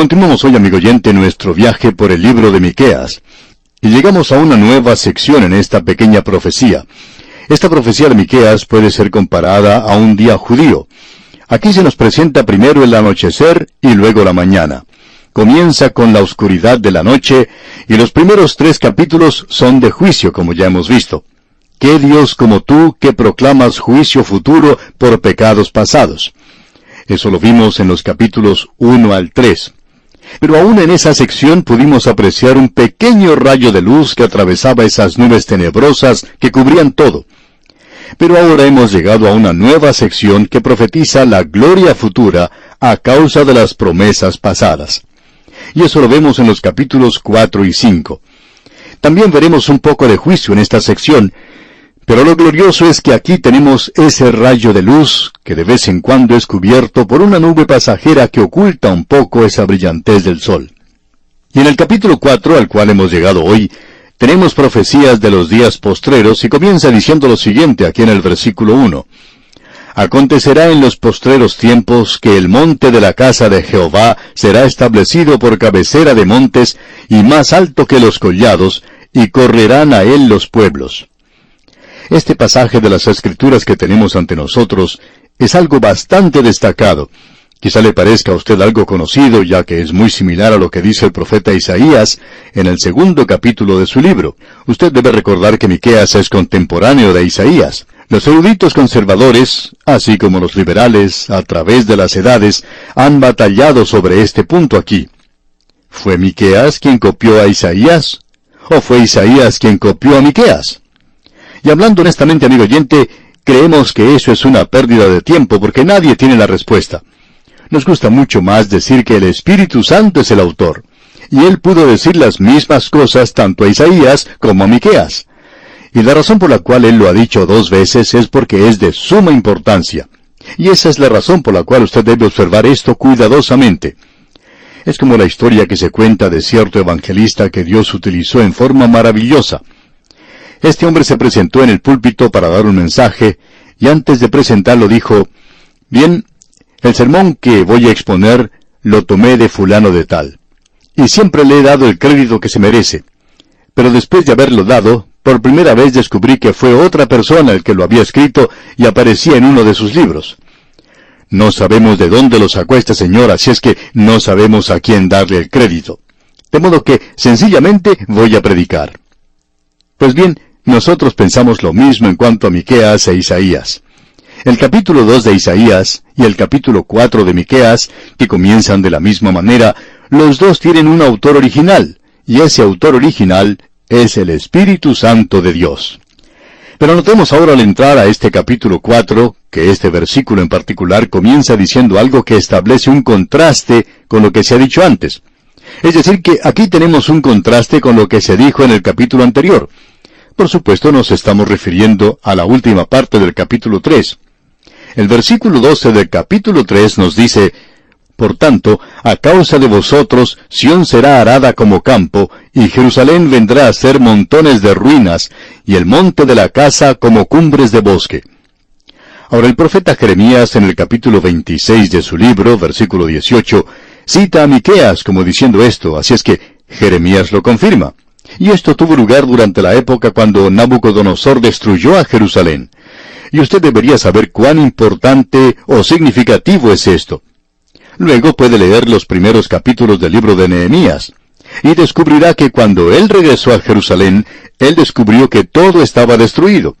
Continuamos hoy, amigo oyente, nuestro viaje por el libro de Miqueas. Y llegamos a una nueva sección en esta pequeña profecía. Esta profecía de Miqueas puede ser comparada a un día judío. Aquí se nos presenta primero el anochecer y luego la mañana. Comienza con la oscuridad de la noche y los primeros tres capítulos son de juicio, como ya hemos visto. ¿Qué Dios como tú que proclamas juicio futuro por pecados pasados? Eso lo vimos en los capítulos 1 al 3. Pero aún en esa sección pudimos apreciar un pequeño rayo de luz que atravesaba esas nubes tenebrosas que cubrían todo. Pero ahora hemos llegado a una nueva sección que profetiza la gloria futura a causa de las promesas pasadas. Y eso lo vemos en los capítulos 4 y 5. También veremos un poco de juicio en esta sección, pero lo glorioso es que aquí tenemos ese rayo de luz que de vez en cuando es cubierto por una nube pasajera que oculta un poco esa brillantez del sol. Y en el capítulo 4 al cual hemos llegado hoy, tenemos profecías de los días postreros y comienza diciendo lo siguiente aquí en el versículo 1. Acontecerá en los postreros tiempos que el monte de la casa de Jehová será establecido por cabecera de montes y más alto que los collados, y correrán a él los pueblos. Este pasaje de las Escrituras que tenemos ante nosotros es algo bastante destacado. Quizá le parezca a usted algo conocido, ya que es muy similar a lo que dice el profeta Isaías en el segundo capítulo de su libro. Usted debe recordar que Miqueas es contemporáneo de Isaías. Los eruditos conservadores, así como los liberales, a través de las edades, han batallado sobre este punto aquí. ¿Fue Miqueas quien copió a Isaías? ¿O fue Isaías quien copió a Miqueas? Y hablando honestamente, amigo oyente, creemos que eso es una pérdida de tiempo porque nadie tiene la respuesta. Nos gusta mucho más decir que el Espíritu Santo es el autor. Y él pudo decir las mismas cosas tanto a Isaías como a Miqueas. Y la razón por la cual él lo ha dicho dos veces es porque es de suma importancia. Y esa es la razón por la cual usted debe observar esto cuidadosamente. Es como la historia que se cuenta de cierto evangelista que Dios utilizó en forma maravillosa. Este hombre se presentó en el púlpito para dar un mensaje, y antes de presentarlo dijo, Bien, el sermón que voy a exponer lo tomé de fulano de tal, y siempre le he dado el crédito que se merece. Pero después de haberlo dado, por primera vez descubrí que fue otra persona el que lo había escrito y aparecía en uno de sus libros. No sabemos de dónde lo sacó este señor, así es que no sabemos a quién darle el crédito. De modo que sencillamente voy a predicar. Pues bien, nosotros pensamos lo mismo en cuanto a Miqueas e Isaías. El capítulo 2 de Isaías y el capítulo 4 de Miqueas, que comienzan de la misma manera, los dos tienen un autor original, y ese autor original es el Espíritu Santo de Dios. Pero notemos ahora al entrar a este capítulo 4, que este versículo en particular comienza diciendo algo que establece un contraste con lo que se ha dicho antes. Es decir, que aquí tenemos un contraste con lo que se dijo en el capítulo anterior. Por supuesto nos estamos refiriendo a la última parte del capítulo 3. El versículo 12 del capítulo 3 nos dice, Por tanto, a causa de vosotros, Sión será arada como campo, y Jerusalén vendrá a ser montones de ruinas, y el monte de la casa como cumbres de bosque. Ahora el profeta Jeremías en el capítulo 26 de su libro, versículo 18, cita a Miqueas como diciendo esto, así es que Jeremías lo confirma. Y esto tuvo lugar durante la época cuando Nabucodonosor destruyó a Jerusalén. Y usted debería saber cuán importante o significativo es esto. Luego puede leer los primeros capítulos del libro de Nehemías, y descubrirá que cuando él regresó a Jerusalén, él descubrió que todo estaba destruido.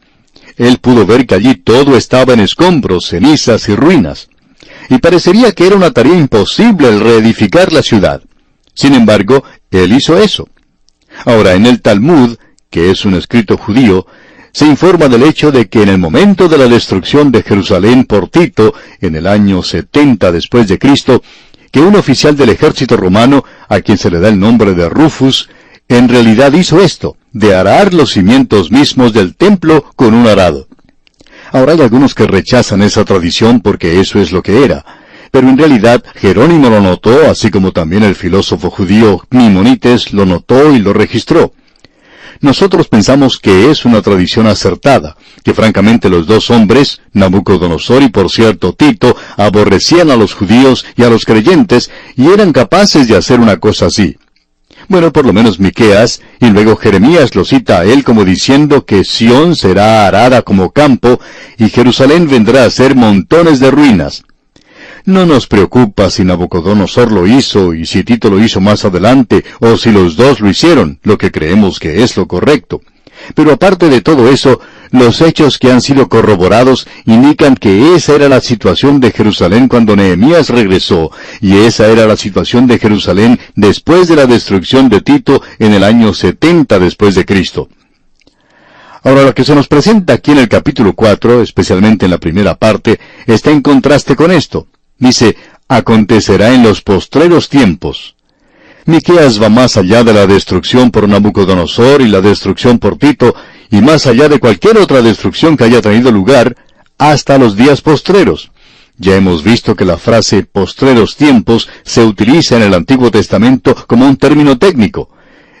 Él pudo ver que allí todo estaba en escombros, cenizas y ruinas. Y parecería que era una tarea imposible el reedificar la ciudad. Sin embargo, él hizo eso. Ahora, en el Talmud, que es un escrito judío, se informa del hecho de que en el momento de la destrucción de Jerusalén por Tito, en el año 70 después de Cristo, que un oficial del ejército romano, a quien se le da el nombre de Rufus, en realidad hizo esto, de arar los cimientos mismos del templo con un arado. Ahora hay algunos que rechazan esa tradición porque eso es lo que era, pero en realidad Jerónimo lo notó, así como también el filósofo judío Mimonites lo notó y lo registró. Nosotros pensamos que es una tradición acertada, que francamente los dos hombres, Nabucodonosor y por cierto Tito, aborrecían a los judíos y a los creyentes y eran capaces de hacer una cosa así. Bueno, por lo menos Miqueas, y luego Jeremías lo cita a él como diciendo que Sión será arada como campo, y Jerusalén vendrá a ser montones de ruinas. No nos preocupa si Nabucodonosor lo hizo y si Tito lo hizo más adelante, o si los dos lo hicieron, lo que creemos que es lo correcto. Pero aparte de todo eso, los hechos que han sido corroborados indican que esa era la situación de Jerusalén cuando Nehemías regresó, y esa era la situación de Jerusalén después de la destrucción de Tito en el año 70 después de Cristo. Ahora lo que se nos presenta aquí en el capítulo 4, especialmente en la primera parte, está en contraste con esto. Dice, acontecerá en los postreros tiempos. Miqueas va más allá de la destrucción por Nabucodonosor y la destrucción por Tito, y más allá de cualquier otra destrucción que haya tenido lugar, hasta los días postreros. Ya hemos visto que la frase postreros tiempos se utiliza en el Antiguo Testamento como un término técnico.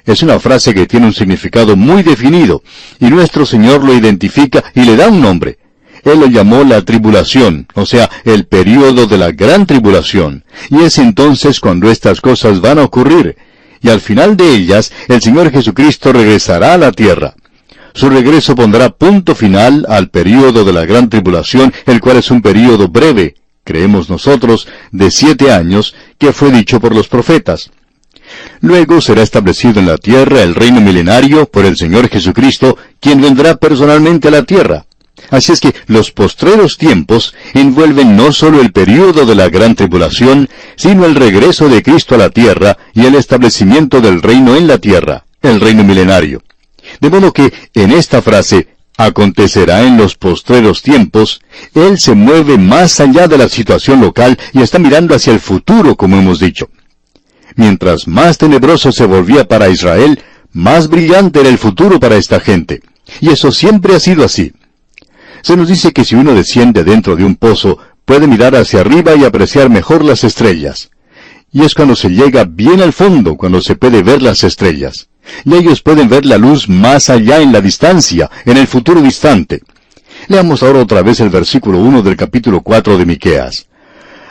Es una frase que tiene un significado muy definido, y nuestro Señor lo identifica y le da un nombre. Él lo llamó la tribulación, o sea, el período de la gran tribulación. Y es entonces cuando estas cosas van a ocurrir. Y al final de ellas, el Señor Jesucristo regresará a la tierra. Su regreso pondrá punto final al período de la gran tribulación, el cual es un período breve, creemos nosotros, de siete años, que fue dicho por los profetas. Luego será establecido en la tierra el reino milenario por el Señor Jesucristo, quien vendrá personalmente a la tierra. Así es que los postreros tiempos envuelven no solo el período de la gran tribulación, sino el regreso de Cristo a la tierra y el establecimiento del reino en la tierra, el reino milenario. De modo que en esta frase, acontecerá en los postreros tiempos, Él se mueve más allá de la situación local y está mirando hacia el futuro, como hemos dicho. Mientras más tenebroso se volvía para Israel, más brillante era el futuro para esta gente. Y eso siempre ha sido así. Se nos dice que si uno desciende dentro de un pozo, puede mirar hacia arriba y apreciar mejor las estrellas. Y es cuando se llega bien al fondo cuando se puede ver las estrellas. Y ellos pueden ver la luz más allá en la distancia, en el futuro distante. Leamos ahora otra vez el versículo 1 del capítulo 4 de Miqueas.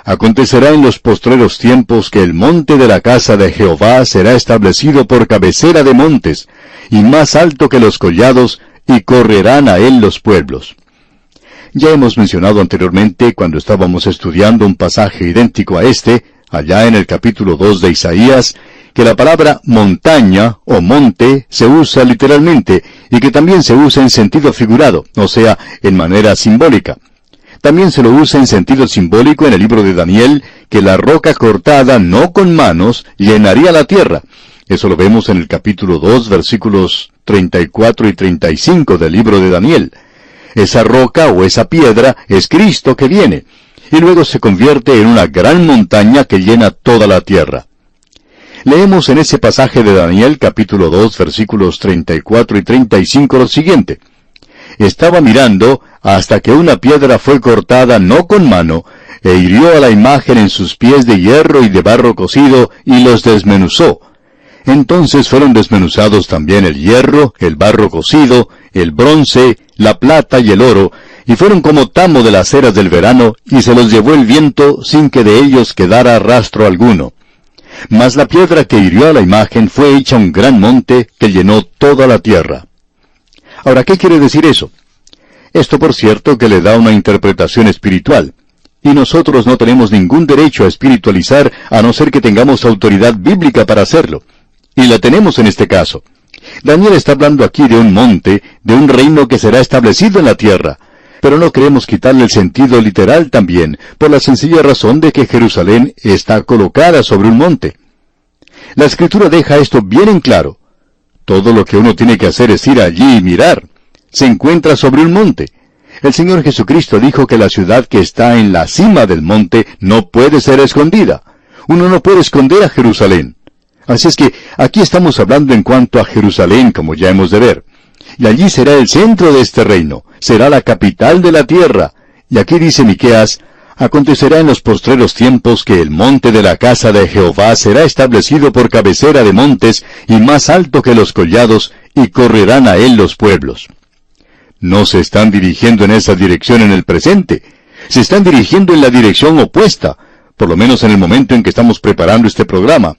Acontecerá en los postreros tiempos que el monte de la casa de Jehová será establecido por cabecera de montes, y más alto que los collados, y correrán a él los pueblos. Ya hemos mencionado anteriormente, cuando estábamos estudiando un pasaje idéntico a este, allá en el capítulo 2 de Isaías, que la palabra montaña o monte se usa literalmente y que también se usa en sentido figurado, o sea, en manera simbólica. También se lo usa en sentido simbólico en el libro de Daniel, que la roca cortada no con manos llenaría la tierra. Eso lo vemos en el capítulo 2, versículos 34 y 35 del libro de Daniel. Esa roca o esa piedra es Cristo que viene, y luego se convierte en una gran montaña que llena toda la tierra. Leemos en ese pasaje de Daniel capítulo 2 versículos 34 y 35 lo siguiente. Estaba mirando hasta que una piedra fue cortada no con mano, e hirió a la imagen en sus pies de hierro y de barro cocido, y los desmenuzó. Entonces fueron desmenuzados también el hierro, el barro cocido, el bronce, la plata y el oro, y fueron como tamo de las eras del verano, y se los llevó el viento sin que de ellos quedara rastro alguno. Mas la piedra que hirió a la imagen fue hecha un gran monte que llenó toda la tierra. Ahora, ¿qué quiere decir eso? Esto, por cierto, que le da una interpretación espiritual. Y nosotros no tenemos ningún derecho a espiritualizar a no ser que tengamos autoridad bíblica para hacerlo. Y la tenemos en este caso. Daniel está hablando aquí de un monte, de un reino que será establecido en la tierra. Pero no queremos quitarle el sentido literal también, por la sencilla razón de que Jerusalén está colocada sobre un monte. La escritura deja esto bien en claro. Todo lo que uno tiene que hacer es ir allí y mirar. Se encuentra sobre un monte. El Señor Jesucristo dijo que la ciudad que está en la cima del monte no puede ser escondida. Uno no puede esconder a Jerusalén. Así es que aquí estamos hablando en cuanto a Jerusalén, como ya hemos de ver. Y allí será el centro de este reino, será la capital de la tierra. Y aquí dice Miqueas, acontecerá en los postreros tiempos que el monte de la casa de Jehová será establecido por cabecera de montes y más alto que los collados, y correrán a él los pueblos. No se están dirigiendo en esa dirección en el presente, se están dirigiendo en la dirección opuesta, por lo menos en el momento en que estamos preparando este programa.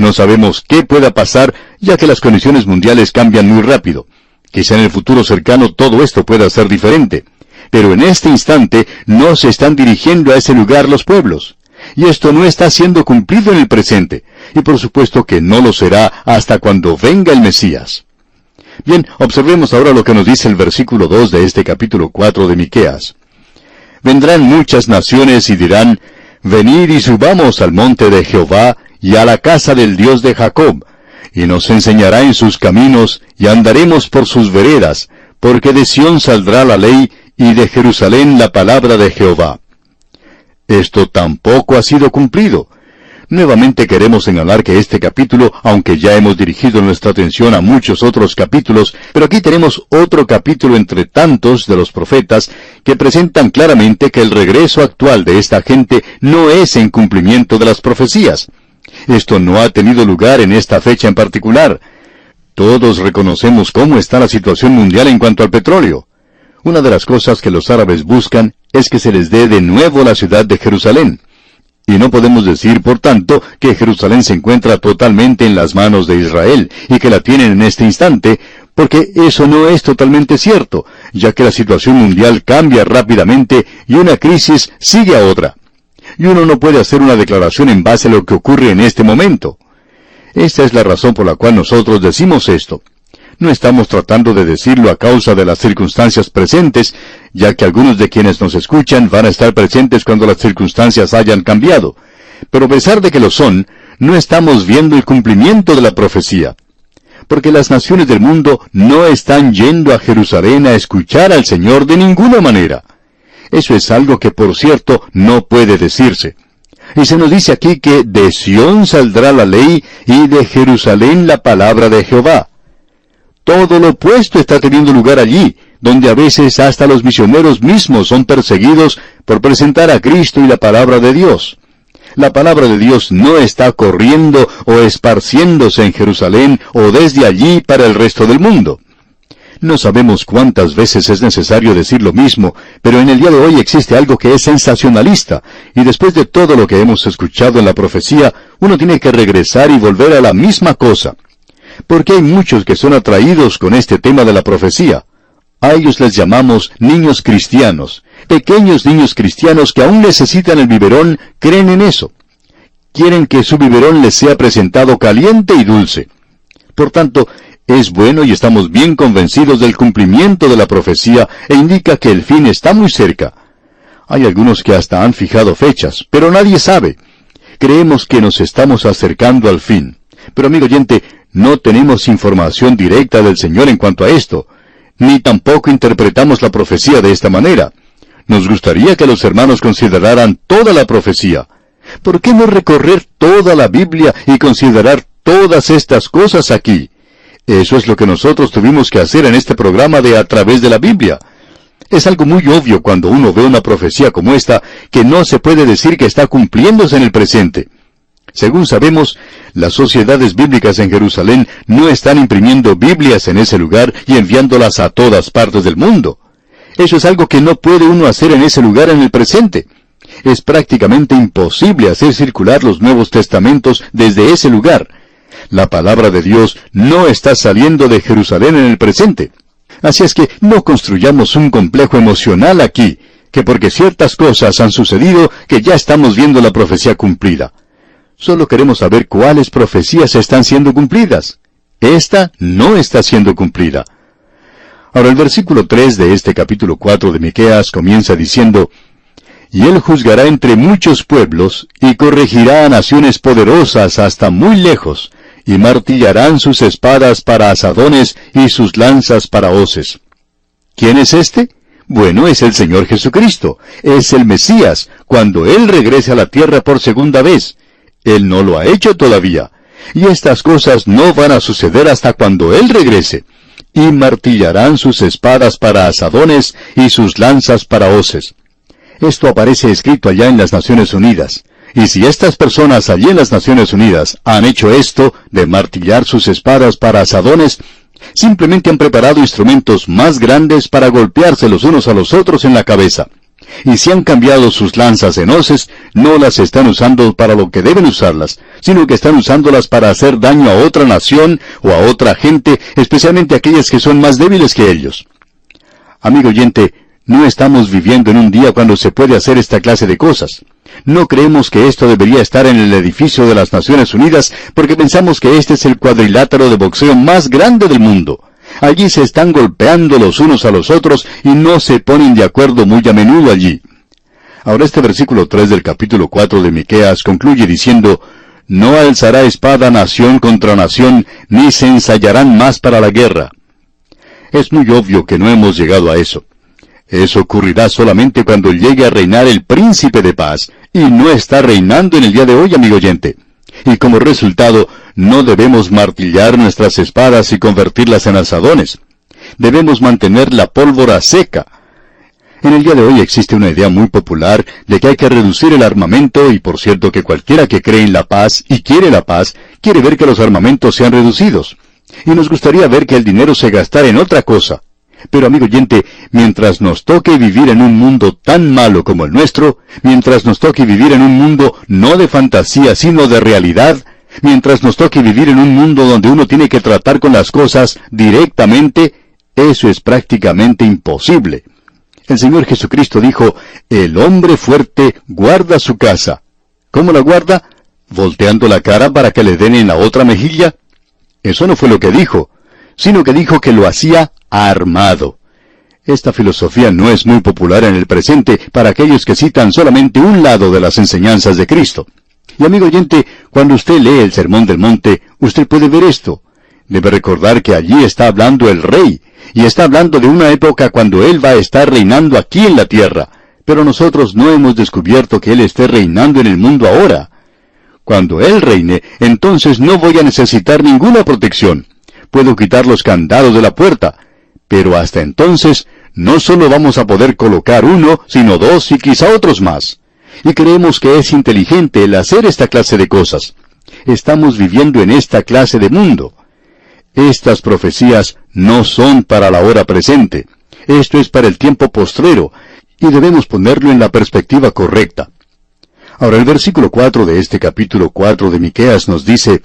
No sabemos qué pueda pasar, ya que las condiciones mundiales cambian muy rápido. Quizá en el futuro cercano todo esto pueda ser diferente. Pero en este instante no se están dirigiendo a ese lugar los pueblos. Y esto no está siendo cumplido en el presente. Y por supuesto que no lo será hasta cuando venga el Mesías. Bien, observemos ahora lo que nos dice el versículo 2 de este capítulo 4 de Miqueas. Vendrán muchas naciones y dirán, Venid y subamos al monte de Jehová y a la casa del Dios de Jacob, y nos enseñará en sus caminos, y andaremos por sus veredas, porque de Sión saldrá la ley, y de Jerusalén la palabra de Jehová. Esto tampoco ha sido cumplido. Nuevamente queremos señalar que este capítulo, aunque ya hemos dirigido nuestra atención a muchos otros capítulos, pero aquí tenemos otro capítulo entre tantos de los profetas que presentan claramente que el regreso actual de esta gente no es en cumplimiento de las profecías. Esto no ha tenido lugar en esta fecha en particular. Todos reconocemos cómo está la situación mundial en cuanto al petróleo. Una de las cosas que los árabes buscan es que se les dé de nuevo la ciudad de Jerusalén. Y no podemos decir, por tanto, que Jerusalén se encuentra totalmente en las manos de Israel y que la tienen en este instante, porque eso no es totalmente cierto, ya que la situación mundial cambia rápidamente y una crisis sigue a otra y uno no puede hacer una declaración en base a lo que ocurre en este momento. Esta es la razón por la cual nosotros decimos esto. No estamos tratando de decirlo a causa de las circunstancias presentes, ya que algunos de quienes nos escuchan van a estar presentes cuando las circunstancias hayan cambiado. Pero a pesar de que lo son, no estamos viendo el cumplimiento de la profecía. Porque las naciones del mundo no están yendo a Jerusalén a escuchar al Señor de ninguna manera. Eso es algo que, por cierto, no puede decirse. Y se nos dice aquí que de Sión saldrá la ley y de Jerusalén la palabra de Jehová. Todo lo opuesto está teniendo lugar allí, donde a veces hasta los misioneros mismos son perseguidos por presentar a Cristo y la palabra de Dios. La palabra de Dios no está corriendo o esparciéndose en Jerusalén o desde allí para el resto del mundo. No sabemos cuántas veces es necesario decir lo mismo, pero en el día de hoy existe algo que es sensacionalista, y después de todo lo que hemos escuchado en la profecía, uno tiene que regresar y volver a la misma cosa. Porque hay muchos que son atraídos con este tema de la profecía. A ellos les llamamos niños cristianos. Pequeños niños cristianos que aún necesitan el biberón creen en eso. Quieren que su biberón les sea presentado caliente y dulce. Por tanto, es bueno y estamos bien convencidos del cumplimiento de la profecía e indica que el fin está muy cerca. Hay algunos que hasta han fijado fechas, pero nadie sabe. Creemos que nos estamos acercando al fin. Pero amigo oyente, no tenemos información directa del Señor en cuanto a esto, ni tampoco interpretamos la profecía de esta manera. Nos gustaría que los hermanos consideraran toda la profecía. ¿Por qué no recorrer toda la Biblia y considerar todas estas cosas aquí? Eso es lo que nosotros tuvimos que hacer en este programa de A través de la Biblia. Es algo muy obvio cuando uno ve una profecía como esta que no se puede decir que está cumpliéndose en el presente. Según sabemos, las sociedades bíblicas en Jerusalén no están imprimiendo Biblias en ese lugar y enviándolas a todas partes del mundo. Eso es algo que no puede uno hacer en ese lugar en el presente. Es prácticamente imposible hacer circular los Nuevos Testamentos desde ese lugar. La palabra de Dios no está saliendo de Jerusalén en el presente. Así es que no construyamos un complejo emocional aquí, que porque ciertas cosas han sucedido que ya estamos viendo la profecía cumplida. Solo queremos saber cuáles profecías están siendo cumplidas. Esta no está siendo cumplida. Ahora el versículo 3 de este capítulo 4 de Miqueas comienza diciendo, Y él juzgará entre muchos pueblos, y corregirá a naciones poderosas hasta muy lejos, y martillarán sus espadas para asadones y sus lanzas para hoces. ¿Quién es este? Bueno, es el Señor Jesucristo, es el Mesías, cuando Él regrese a la tierra por segunda vez. Él no lo ha hecho todavía. Y estas cosas no van a suceder hasta cuando Él regrese. Y martillarán sus espadas para asadones y sus lanzas para hoces. Esto aparece escrito allá en las Naciones Unidas. Y si estas personas allí en las Naciones Unidas han hecho esto de martillar sus espadas para asadones, Simplemente han preparado instrumentos más grandes para golpearse los unos a los otros en la cabeza. Y si han cambiado sus lanzas en hoces, no las están usando para lo que deben usarlas, sino que están usándolas para hacer daño a otra nación o a otra gente, especialmente aquellas que son más débiles que ellos. Amigo oyente, no estamos viviendo en un día cuando se puede hacer esta clase de cosas. No creemos que esto debería estar en el edificio de las Naciones Unidas porque pensamos que este es el cuadrilátero de boxeo más grande del mundo. Allí se están golpeando los unos a los otros y no se ponen de acuerdo muy a menudo allí. Ahora este versículo 3 del capítulo 4 de Miqueas concluye diciendo, No alzará espada nación contra nación, ni se ensayarán más para la guerra. Es muy obvio que no hemos llegado a eso. Eso ocurrirá solamente cuando llegue a reinar el príncipe de paz, y no está reinando en el día de hoy, amigo oyente. Y como resultado, no debemos martillar nuestras espadas y convertirlas en asadones. Debemos mantener la pólvora seca. En el día de hoy existe una idea muy popular de que hay que reducir el armamento y por cierto que cualquiera que cree en la paz y quiere la paz, quiere ver que los armamentos sean reducidos. Y nos gustaría ver que el dinero se gastara en otra cosa. Pero amigo oyente, mientras nos toque vivir en un mundo tan malo como el nuestro, mientras nos toque vivir en un mundo no de fantasía, sino de realidad, mientras nos toque vivir en un mundo donde uno tiene que tratar con las cosas directamente, eso es prácticamente imposible. El Señor Jesucristo dijo, el hombre fuerte guarda su casa. ¿Cómo la guarda? ¿Volteando la cara para que le den en la otra mejilla? Eso no fue lo que dijo, sino que dijo que lo hacía armado. Esta filosofía no es muy popular en el presente para aquellos que citan solamente un lado de las enseñanzas de Cristo. Y amigo oyente, cuando usted lee el Sermón del Monte, usted puede ver esto. Debe recordar que allí está hablando el rey, y está hablando de una época cuando él va a estar reinando aquí en la tierra, pero nosotros no hemos descubierto que él esté reinando en el mundo ahora. Cuando él reine, entonces no voy a necesitar ninguna protección. Puedo quitar los candados de la puerta, pero hasta entonces, no solo vamos a poder colocar uno, sino dos y quizá otros más. Y creemos que es inteligente el hacer esta clase de cosas. Estamos viviendo en esta clase de mundo. Estas profecías no son para la hora presente. Esto es para el tiempo postrero, y debemos ponerlo en la perspectiva correcta. Ahora el versículo 4 de este capítulo 4 de Miqueas nos dice,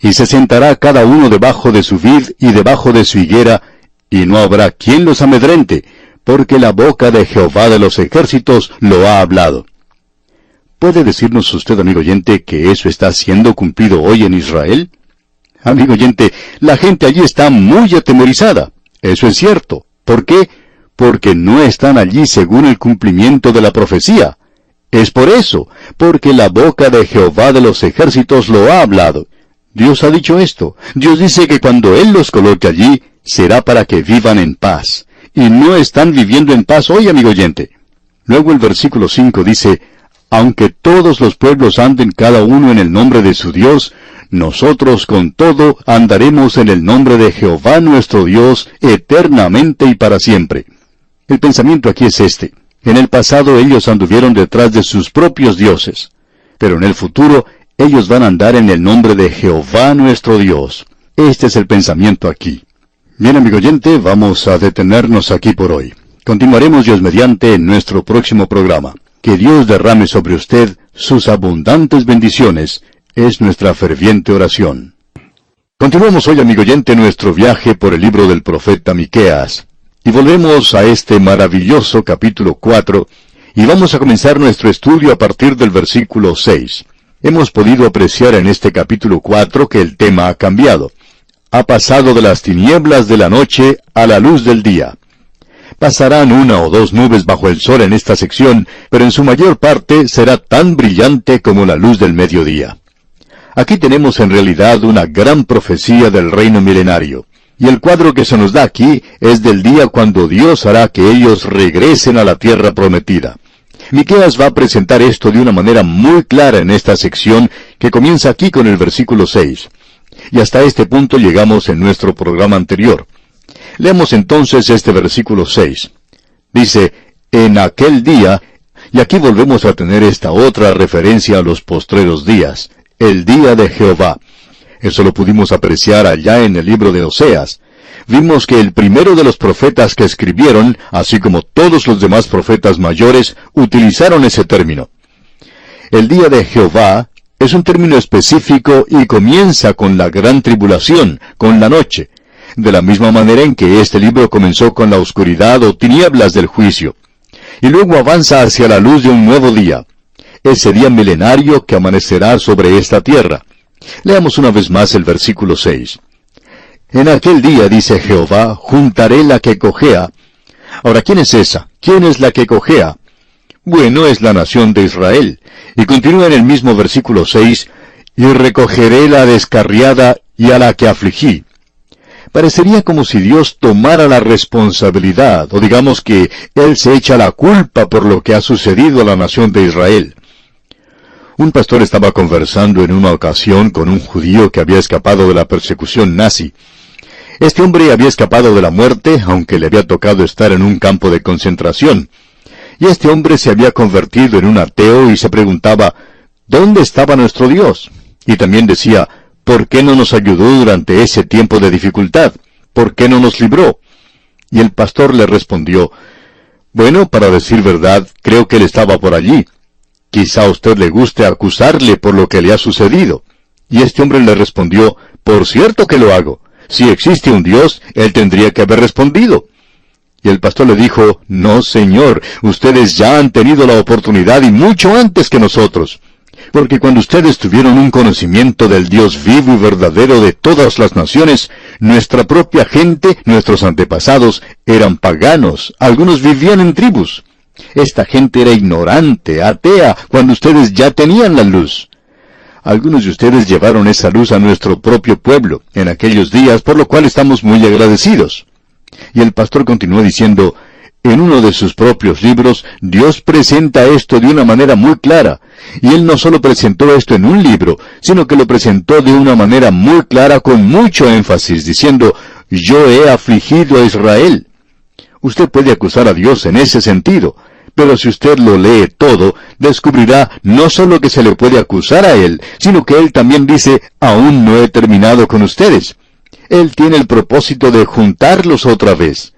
Y se sentará cada uno debajo de su vid y debajo de su higuera, y no habrá quien los amedrente, porque la boca de Jehová de los ejércitos lo ha hablado. ¿Puede decirnos usted, amigo oyente, que eso está siendo cumplido hoy en Israel? Amigo oyente, la gente allí está muy atemorizada. Eso es cierto. ¿Por qué? Porque no están allí según el cumplimiento de la profecía. Es por eso, porque la boca de Jehová de los ejércitos lo ha hablado. Dios ha dicho esto. Dios dice que cuando Él los coloque allí, será para que vivan en paz. Y no están viviendo en paz hoy, amigo oyente. Luego el versículo 5 dice, Aunque todos los pueblos anden cada uno en el nombre de su Dios, nosotros con todo andaremos en el nombre de Jehová nuestro Dios eternamente y para siempre. El pensamiento aquí es este. En el pasado ellos anduvieron detrás de sus propios dioses, pero en el futuro ellos van a andar en el nombre de Jehová nuestro Dios. Este es el pensamiento aquí. Bien, amigo oyente, vamos a detenernos aquí por hoy. Continuaremos Dios mediante en nuestro próximo programa. Que Dios derrame sobre usted sus abundantes bendiciones, es nuestra ferviente oración. Continuamos hoy, amigo oyente, nuestro viaje por el libro del profeta Miqueas. Y volvemos a este maravilloso capítulo 4, y vamos a comenzar nuestro estudio a partir del versículo 6. Hemos podido apreciar en este capítulo 4 que el tema ha cambiado ha pasado de las tinieblas de la noche a la luz del día. Pasarán una o dos nubes bajo el sol en esta sección, pero en su mayor parte será tan brillante como la luz del mediodía. Aquí tenemos en realidad una gran profecía del reino milenario. Y el cuadro que se nos da aquí es del día cuando Dios hará que ellos regresen a la tierra prometida. Miqueas va a presentar esto de una manera muy clara en esta sección que comienza aquí con el versículo 6. Y hasta este punto llegamos en nuestro programa anterior. Leamos entonces este versículo 6. Dice, en aquel día, y aquí volvemos a tener esta otra referencia a los postreros días, el día de Jehová. Eso lo pudimos apreciar allá en el libro de Oseas. Vimos que el primero de los profetas que escribieron, así como todos los demás profetas mayores, utilizaron ese término. El día de Jehová es un término específico y comienza con la gran tribulación, con la noche, de la misma manera en que este libro comenzó con la oscuridad o tinieblas del juicio, y luego avanza hacia la luz de un nuevo día, ese día milenario que amanecerá sobre esta tierra. Leamos una vez más el versículo 6. En aquel día, dice Jehová, juntaré la que cojea. Ahora, ¿quién es esa? ¿Quién es la que cojea? Bueno, es la nación de Israel. Y continúa en el mismo versículo 6, y recogeré la descarriada y a la que afligí. Parecería como si Dios tomara la responsabilidad, o digamos que Él se echa la culpa por lo que ha sucedido a la nación de Israel. Un pastor estaba conversando en una ocasión con un judío que había escapado de la persecución nazi. Este hombre había escapado de la muerte, aunque le había tocado estar en un campo de concentración. Y este hombre se había convertido en un ateo y se preguntaba, ¿dónde estaba nuestro Dios? Y también decía, ¿por qué no nos ayudó durante ese tiempo de dificultad? ¿Por qué no nos libró? Y el pastor le respondió, Bueno, para decir verdad, creo que él estaba por allí. Quizá a usted le guste acusarle por lo que le ha sucedido. Y este hombre le respondió, Por cierto que lo hago. Si existe un Dios, él tendría que haber respondido. Y el pastor le dijo, No, señor, ustedes ya han tenido la oportunidad y mucho antes que nosotros. Porque cuando ustedes tuvieron un conocimiento del Dios vivo y verdadero de todas las naciones, nuestra propia gente, nuestros antepasados, eran paganos, algunos vivían en tribus. Esta gente era ignorante, atea, cuando ustedes ya tenían la luz. Algunos de ustedes llevaron esa luz a nuestro propio pueblo en aquellos días, por lo cual estamos muy agradecidos. Y el pastor continuó diciendo, en uno de sus propios libros, Dios presenta esto de una manera muy clara. Y Él no solo presentó esto en un libro, sino que lo presentó de una manera muy clara con mucho énfasis, diciendo, yo he afligido a Israel. Usted puede acusar a Dios en ese sentido, pero si usted lo lee todo, descubrirá no solo que se le puede acusar a Él, sino que Él también dice, aún no he terminado con ustedes. Él tiene el propósito de juntarlos otra vez.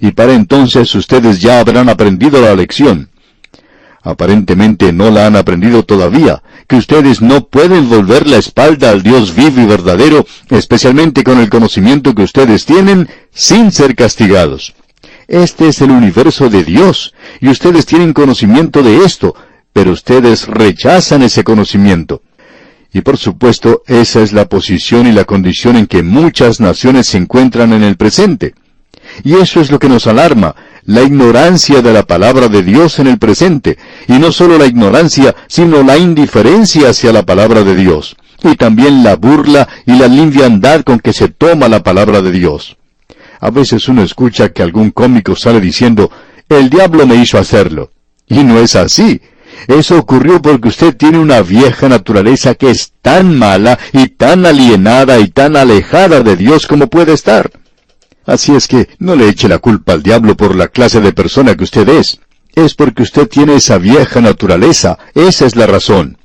Y para entonces ustedes ya habrán aprendido la lección. Aparentemente no la han aprendido todavía, que ustedes no pueden volver la espalda al Dios vivo y verdadero, especialmente con el conocimiento que ustedes tienen, sin ser castigados. Este es el universo de Dios, y ustedes tienen conocimiento de esto, pero ustedes rechazan ese conocimiento. Y por supuesto, esa es la posición y la condición en que muchas naciones se encuentran en el presente. Y eso es lo que nos alarma, la ignorancia de la palabra de Dios en el presente, y no solo la ignorancia, sino la indiferencia hacia la palabra de Dios, y también la burla y la liviandad con que se toma la palabra de Dios. A veces uno escucha que algún cómico sale diciendo, el diablo me hizo hacerlo. Y no es así. Eso ocurrió porque usted tiene una vieja naturaleza que es tan mala y tan alienada y tan alejada de Dios como puede estar. Así es que no le eche la culpa al diablo por la clase de persona que usted es. Es porque usted tiene esa vieja naturaleza. Esa es la razón.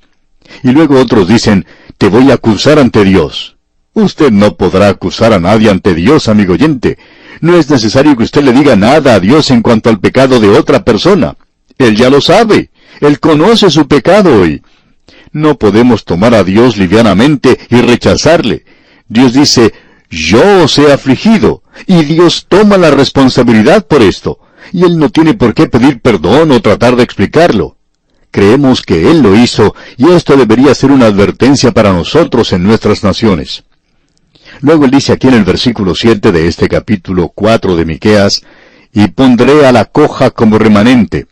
Y luego otros dicen, te voy a acusar ante Dios. Usted no podrá acusar a nadie ante Dios, amigo oyente. No es necesario que usted le diga nada a Dios en cuanto al pecado de otra persona. Él ya lo sabe. Él conoce su pecado hoy. No podemos tomar a Dios livianamente y rechazarle. Dios dice, yo os he afligido, y Dios toma la responsabilidad por esto, y Él no tiene por qué pedir perdón o tratar de explicarlo. Creemos que Él lo hizo, y esto debería ser una advertencia para nosotros en nuestras naciones. Luego él dice aquí en el versículo 7 de este capítulo 4 de Miqueas, y pondré a la coja como remanente.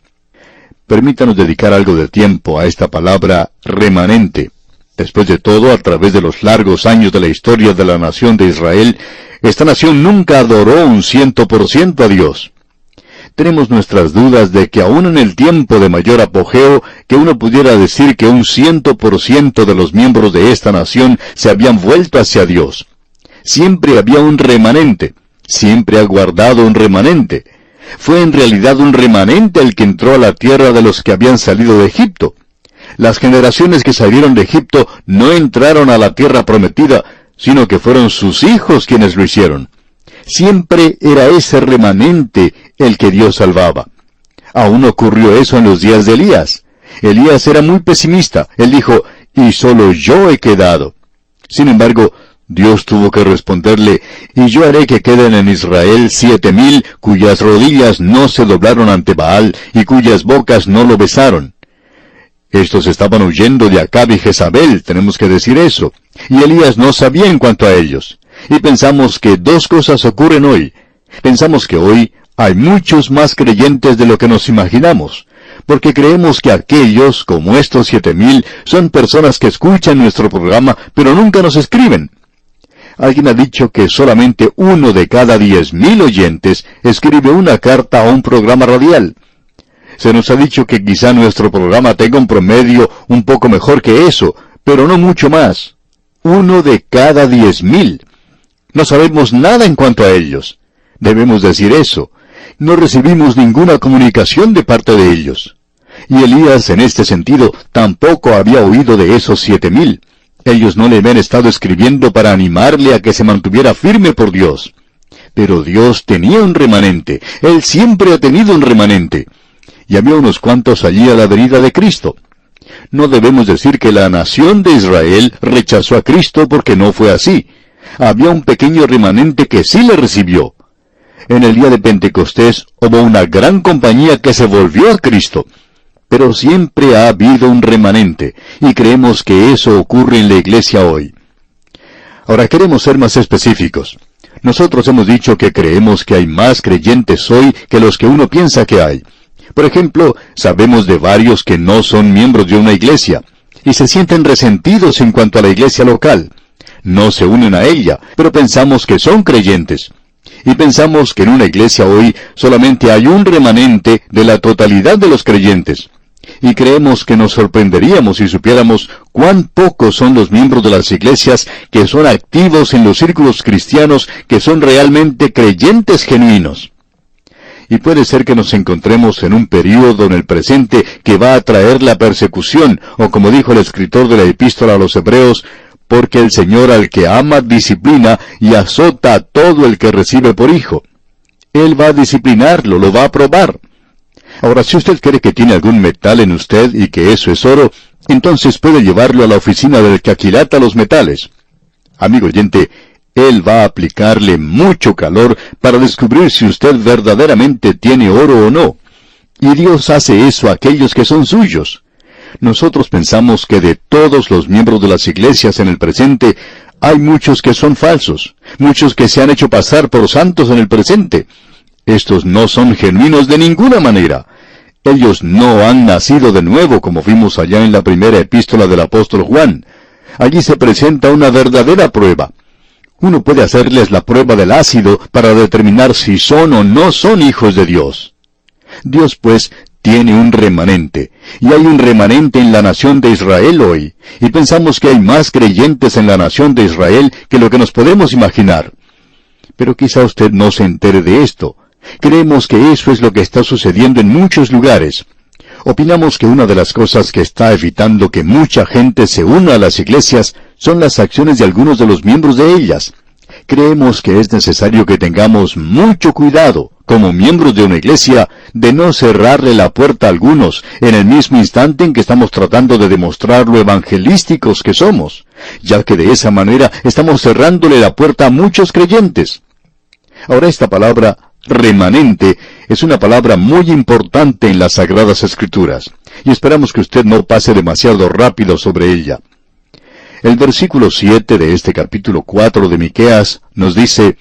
Permítanos dedicar algo de tiempo a esta palabra remanente. Después de todo, a través de los largos años de la historia de la nación de Israel, esta nación nunca adoró un ciento por ciento a Dios. Tenemos nuestras dudas de que aún en el tiempo de mayor apogeo, que uno pudiera decir que un ciento por ciento de los miembros de esta nación se habían vuelto hacia Dios siempre había un remanente, siempre ha guardado un remanente. Fue en realidad un remanente el que entró a la tierra de los que habían salido de Egipto. Las generaciones que salieron de Egipto no entraron a la tierra prometida, sino que fueron sus hijos quienes lo hicieron. Siempre era ese remanente el que Dios salvaba. Aún ocurrió eso en los días de Elías. Elías era muy pesimista. Él dijo, y solo yo he quedado. Sin embargo, Dios tuvo que responderle, y yo haré que queden en Israel siete mil cuyas rodillas no se doblaron ante Baal y cuyas bocas no lo besaron. Estos estaban huyendo de Acab y Jezabel, tenemos que decir eso, y Elías no sabía en cuanto a ellos. Y pensamos que dos cosas ocurren hoy. Pensamos que hoy hay muchos más creyentes de lo que nos imaginamos, porque creemos que aquellos, como estos siete mil, son personas que escuchan nuestro programa, pero nunca nos escriben. Alguien ha dicho que solamente uno de cada diez mil oyentes escribe una carta a un programa radial. Se nos ha dicho que quizá nuestro programa tenga un promedio un poco mejor que eso, pero no mucho más. Uno de cada diez mil. No sabemos nada en cuanto a ellos. Debemos decir eso. No recibimos ninguna comunicación de parte de ellos. Y Elías, en este sentido, tampoco había oído de esos siete mil. Ellos no le habían estado escribiendo para animarle a que se mantuviera firme por Dios. Pero Dios tenía un remanente. Él siempre ha tenido un remanente. Y había unos cuantos allí a la venida de Cristo. No debemos decir que la nación de Israel rechazó a Cristo porque no fue así. Había un pequeño remanente que sí le recibió. En el día de Pentecostés hubo una gran compañía que se volvió a Cristo pero siempre ha habido un remanente, y creemos que eso ocurre en la iglesia hoy. Ahora queremos ser más específicos. Nosotros hemos dicho que creemos que hay más creyentes hoy que los que uno piensa que hay. Por ejemplo, sabemos de varios que no son miembros de una iglesia, y se sienten resentidos en cuanto a la iglesia local. No se unen a ella, pero pensamos que son creyentes. Y pensamos que en una iglesia hoy solamente hay un remanente de la totalidad de los creyentes y creemos que nos sorprenderíamos si supiéramos cuán pocos son los miembros de las iglesias que son activos en los círculos cristianos, que son realmente creyentes genuinos. Y puede ser que nos encontremos en un período en el presente que va a traer la persecución, o como dijo el escritor de la epístola a los hebreos, porque el Señor al que ama disciplina y azota a todo el que recibe por hijo. Él va a disciplinarlo, lo va a probar. Ahora, si usted cree que tiene algún metal en usted y que eso es oro, entonces puede llevarlo a la oficina del que aquilata los metales. Amigo oyente, él va a aplicarle mucho calor para descubrir si usted verdaderamente tiene oro o no. Y Dios hace eso a aquellos que son suyos. Nosotros pensamos que de todos los miembros de las iglesias en el presente, hay muchos que son falsos, muchos que se han hecho pasar por santos en el presente, estos no son genuinos de ninguna manera. Ellos no han nacido de nuevo, como vimos allá en la primera epístola del apóstol Juan. Allí se presenta una verdadera prueba. Uno puede hacerles la prueba del ácido para determinar si son o no son hijos de Dios. Dios, pues, tiene un remanente, y hay un remanente en la nación de Israel hoy, y pensamos que hay más creyentes en la nación de Israel que lo que nos podemos imaginar. Pero quizá usted no se entere de esto. Creemos que eso es lo que está sucediendo en muchos lugares. Opinamos que una de las cosas que está evitando que mucha gente se una a las iglesias son las acciones de algunos de los miembros de ellas. Creemos que es necesario que tengamos mucho cuidado, como miembros de una iglesia, de no cerrarle la puerta a algunos en el mismo instante en que estamos tratando de demostrar lo evangelísticos que somos, ya que de esa manera estamos cerrándole la puerta a muchos creyentes. Ahora esta palabra remanente es una palabra muy importante en las Sagradas Escrituras, y esperamos que usted no pase demasiado rápido sobre ella. El versículo 7 de este capítulo 4 de Miqueas nos dice,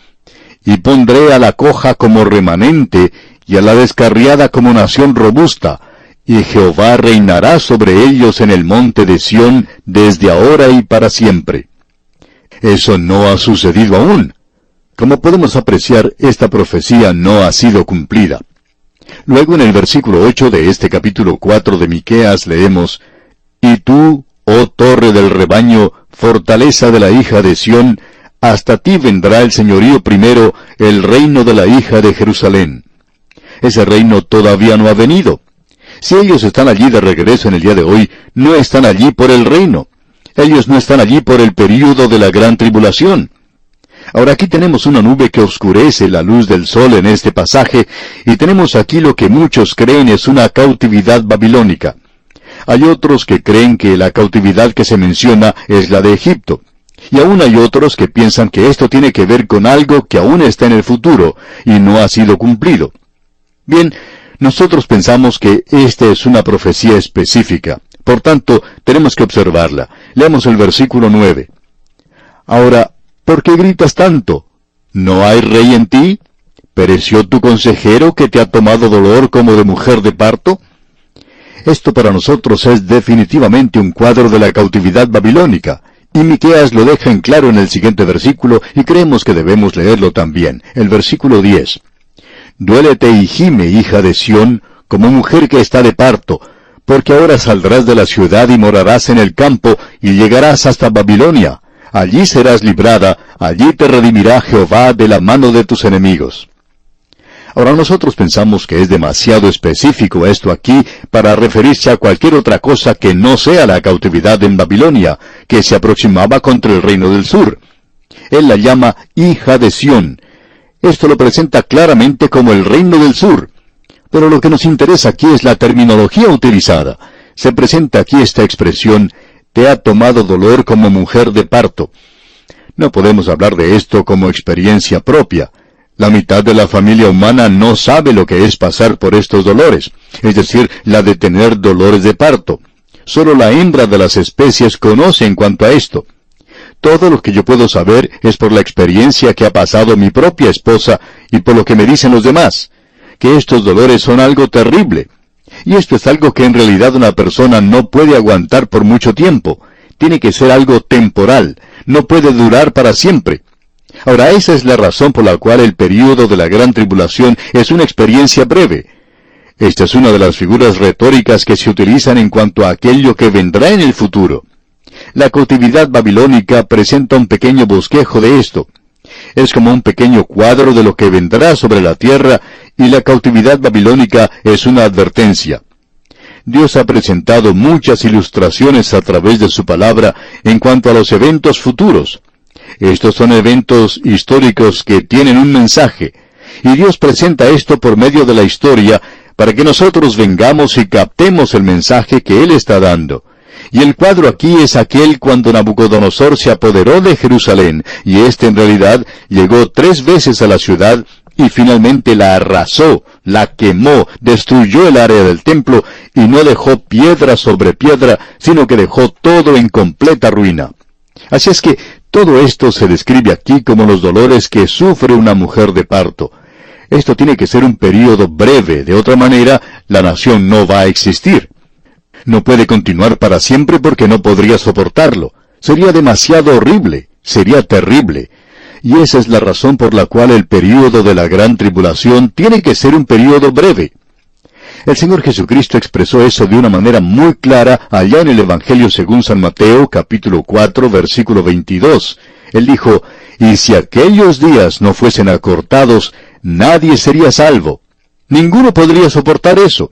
Y pondré a la coja como remanente, y a la descarriada como nación robusta, y Jehová reinará sobre ellos en el monte de Sión desde ahora y para siempre. Eso no ha sucedido aún. Como podemos apreciar, esta profecía no ha sido cumplida. Luego en el versículo 8 de este capítulo 4 de Miqueas leemos, Y tú, oh torre del rebaño, fortaleza de la hija de Sión, hasta ti vendrá el señorío primero, el reino de la hija de Jerusalén. Ese reino todavía no ha venido. Si ellos están allí de regreso en el día de hoy, no están allí por el reino. Ellos no están allí por el período de la gran tribulación. Ahora aquí tenemos una nube que oscurece la luz del sol en este pasaje y tenemos aquí lo que muchos creen es una cautividad babilónica. Hay otros que creen que la cautividad que se menciona es la de Egipto. Y aún hay otros que piensan que esto tiene que ver con algo que aún está en el futuro y no ha sido cumplido. Bien, nosotros pensamos que esta es una profecía específica. Por tanto, tenemos que observarla. Leamos el versículo 9. Ahora, ¿por qué gritas tanto? ¿No hay rey en ti? ¿Pereció tu consejero que te ha tomado dolor como de mujer de parto? Esto para nosotros es definitivamente un cuadro de la cautividad babilónica, y Miqueas lo deja en claro en el siguiente versículo, y creemos que debemos leerlo también, el versículo 10. Duélete y gime, hija de Sión, como mujer que está de parto, porque ahora saldrás de la ciudad y morarás en el campo, y llegarás hasta Babilonia. Allí serás librada, allí te redimirá Jehová de la mano de tus enemigos. Ahora nosotros pensamos que es demasiado específico esto aquí para referirse a cualquier otra cosa que no sea la cautividad en Babilonia, que se aproximaba contra el reino del sur. Él la llama hija de Sión. Esto lo presenta claramente como el reino del sur. Pero lo que nos interesa aquí es la terminología utilizada. Se presenta aquí esta expresión, te ha tomado dolor como mujer de parto. No podemos hablar de esto como experiencia propia. La mitad de la familia humana no sabe lo que es pasar por estos dolores, es decir, la de tener dolores de parto. Solo la hembra de las especies conoce en cuanto a esto. Todo lo que yo puedo saber es por la experiencia que ha pasado mi propia esposa y por lo que me dicen los demás, que estos dolores son algo terrible. Y esto es algo que en realidad una persona no puede aguantar por mucho tiempo. Tiene que ser algo temporal, no puede durar para siempre. Ahora, esa es la razón por la cual el período de la gran tribulación es una experiencia breve. Esta es una de las figuras retóricas que se utilizan en cuanto a aquello que vendrá en el futuro. La cautividad babilónica presenta un pequeño bosquejo de esto. Es como un pequeño cuadro de lo que vendrá sobre la tierra y la cautividad babilónica es una advertencia. Dios ha presentado muchas ilustraciones a través de su palabra en cuanto a los eventos futuros. Estos son eventos históricos que tienen un mensaje, y Dios presenta esto por medio de la historia para que nosotros vengamos y captemos el mensaje que Él está dando. Y el cuadro aquí es aquel cuando Nabucodonosor se apoderó de Jerusalén, y éste en realidad llegó tres veces a la ciudad y finalmente la arrasó, la quemó, destruyó el área del templo y no dejó piedra sobre piedra, sino que dejó todo en completa ruina. Así es que todo esto se describe aquí como los dolores que sufre una mujer de parto. Esto tiene que ser un período breve, de otra manera la nación no va a existir. No puede continuar para siempre porque no podría soportarlo. Sería demasiado horrible, sería terrible. Y esa es la razón por la cual el período de la gran tribulación tiene que ser un período breve. El Señor Jesucristo expresó eso de una manera muy clara allá en el Evangelio según San Mateo capítulo 4 versículo 22. Él dijo, Y si aquellos días no fuesen acortados, nadie sería salvo. Ninguno podría soportar eso.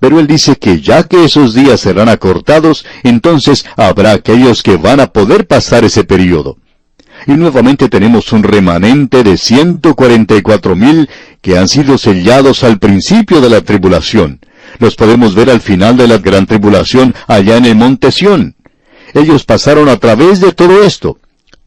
Pero él dice que ya que esos días serán acortados, entonces habrá aquellos que van a poder pasar ese período y nuevamente tenemos un remanente de 144 mil que han sido sellados al principio de la tribulación. Los podemos ver al final de la gran tribulación allá en el monte Sión. Ellos pasaron a través de todo esto.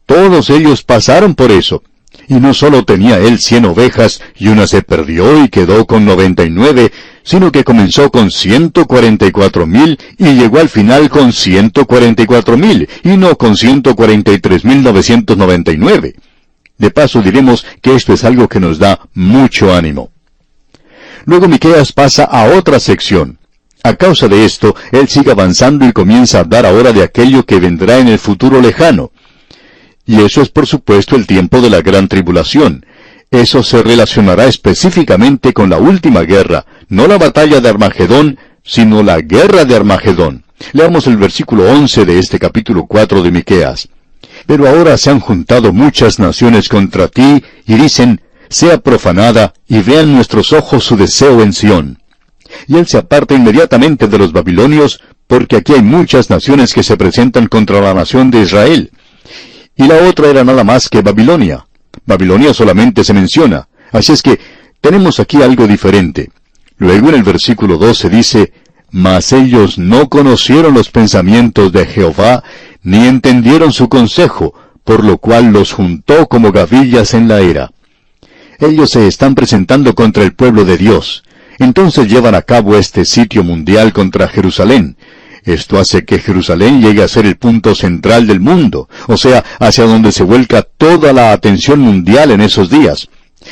Todos ellos pasaron por eso. Y no solo tenía él cien ovejas y una se perdió y quedó con noventa y nueve, sino que comenzó con ciento cuarenta y cuatro mil y llegó al final con ciento cuarenta y cuatro mil y no con ciento cuarenta y tres mil novecientos noventa y nueve. De paso diremos que esto es algo que nos da mucho ánimo. Luego Miqueas pasa a otra sección. A causa de esto, él sigue avanzando y comienza a hablar ahora de aquello que vendrá en el futuro lejano. Y eso es por supuesto el tiempo de la gran tribulación. Eso se relacionará específicamente con la última guerra, no la batalla de Armagedón, sino la guerra de Armagedón. Leamos el versículo 11 de este capítulo 4 de Miqueas. Pero ahora se han juntado muchas naciones contra ti y dicen, sea profanada y vean nuestros ojos su deseo en Sión. Y él se aparta inmediatamente de los babilonios, porque aquí hay muchas naciones que se presentan contra la nación de Israel. Y la otra era nada más que Babilonia. Babilonia solamente se menciona. Así es que tenemos aquí algo diferente. Luego en el versículo 12 dice, Mas ellos no conocieron los pensamientos de Jehová, ni entendieron su consejo, por lo cual los juntó como gavillas en la era. Ellos se están presentando contra el pueblo de Dios. Entonces llevan a cabo este sitio mundial contra Jerusalén. Esto hace que Jerusalén llegue a ser el punto central del mundo, o sea, hacia donde se vuelca toda la atención mundial en esos días.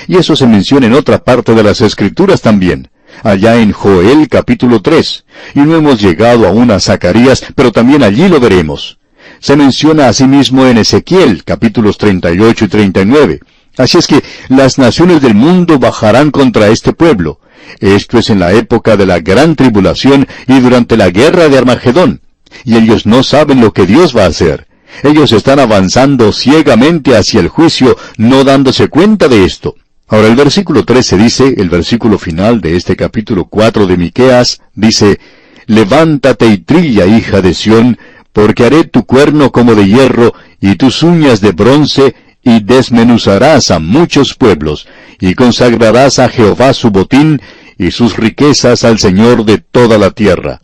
Y eso se menciona en otra parte de las Escrituras también, allá en Joel capítulo 3. Y no hemos llegado aún a Zacarías, pero también allí lo veremos. Se menciona asimismo en Ezequiel capítulos 38 y 39. Así es que las naciones del mundo bajarán contra este pueblo. Esto es en la época de la gran tribulación y durante la guerra de Armagedón. Y ellos no saben lo que Dios va a hacer. Ellos están avanzando ciegamente hacia el juicio, no dándose cuenta de esto. Ahora el versículo 13 dice, el versículo final de este capítulo 4 de Miqueas, dice, Levántate y trilla, hija de Sión, porque haré tu cuerno como de hierro, y tus uñas de bronce, y desmenuzarás a muchos pueblos, y consagrarás a Jehová su botín, y sus riquezas al Señor de toda la tierra.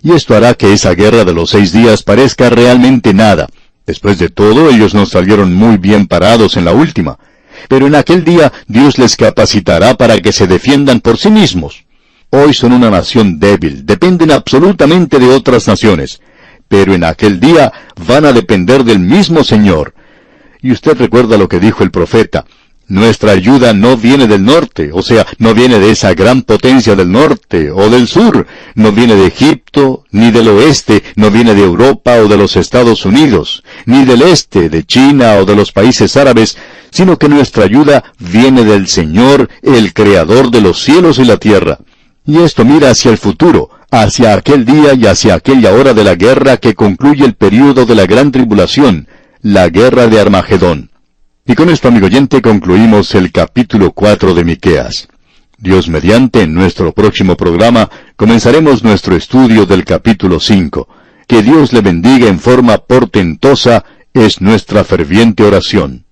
Y esto hará que esa guerra de los seis días parezca realmente nada. Después de todo, ellos no salieron muy bien parados en la última. Pero en aquel día Dios les capacitará para que se defiendan por sí mismos. Hoy son una nación débil, dependen absolutamente de otras naciones. Pero en aquel día van a depender del mismo Señor, y usted recuerda lo que dijo el profeta. Nuestra ayuda no viene del norte, o sea, no viene de esa gran potencia del norte o del sur, no viene de Egipto, ni del oeste, no viene de Europa o de los Estados Unidos, ni del este, de China o de los países árabes, sino que nuestra ayuda viene del Señor, el Creador de los cielos y la tierra. Y esto mira hacia el futuro, hacia aquel día y hacia aquella hora de la guerra que concluye el período de la gran tribulación, la guerra de Armagedón. Y con esto, amigo oyente, concluimos el capítulo 4 de Miqueas. Dios mediante, en nuestro próximo programa, comenzaremos nuestro estudio del capítulo 5. Que Dios le bendiga en forma portentosa es nuestra ferviente oración.